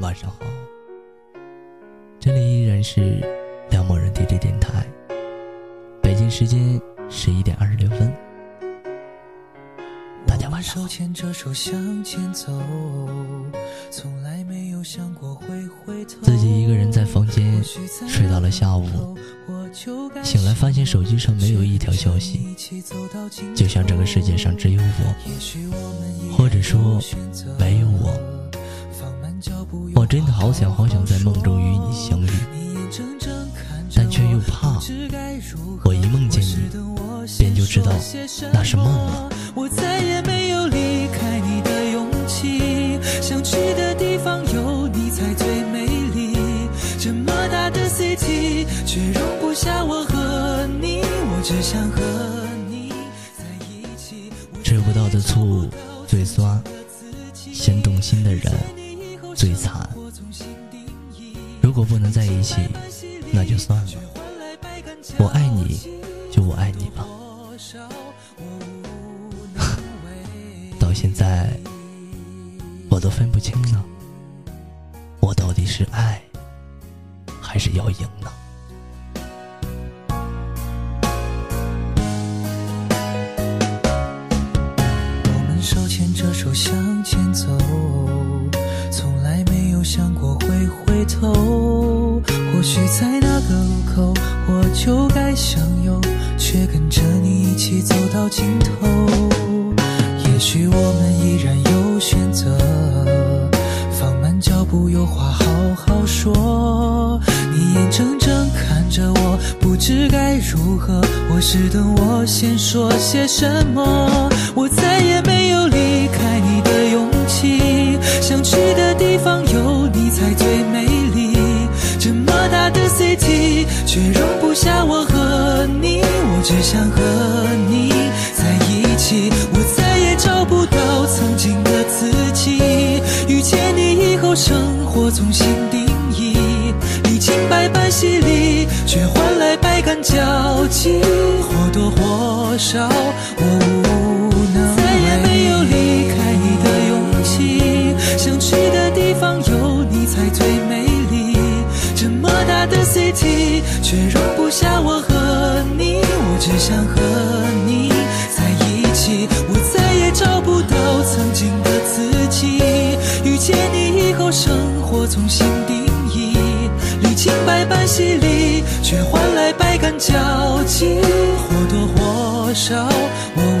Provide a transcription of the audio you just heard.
晚上好，这里依然是梁某人 DJ 电台，北京时间十一点二十六分。大家晚上好。自己一个人在房间睡到了下午，醒来发现手机上没有一条消息，就像这个世界上只有我，或者说没有我。我真的好想好想在梦中与你相遇，但却又怕，我一梦见你，便就知道那是梦了。我再也没有离开你的勇气，想去的地方有你才最美丽。这么大的 city，却容不下我和你，我只想和你在一起。吃不到的醋最酸，先动心的人。最惨。如果不能在一起，那就算了。我爱你，就我爱你吧。到现在，我都分不清了，我到底是爱，还是要赢呢？我们手牵着手向前头，或许在那个路口我就该向右，却跟着你一起走到尽头。也许我们依然有选择，放慢脚步，有话好好说。你眼睁睁看着我，不知该如何，或是等我先说些什么。我再也没有离开你的勇气，想去的只想和你在一起，我再也找不到曾经的自己。遇见你以后，生活重新定义，历经百般洗礼，却换来百感交集。或多或少，我无能。再也没有离开你的勇气，想去的地方有你。才最美丽，这么大的 city，却容不下我和。想和你在一起，我再也找不到曾经的自己。遇见你以后，生活重新定义，历经百般洗礼，却换来百感交集。或多或少，我。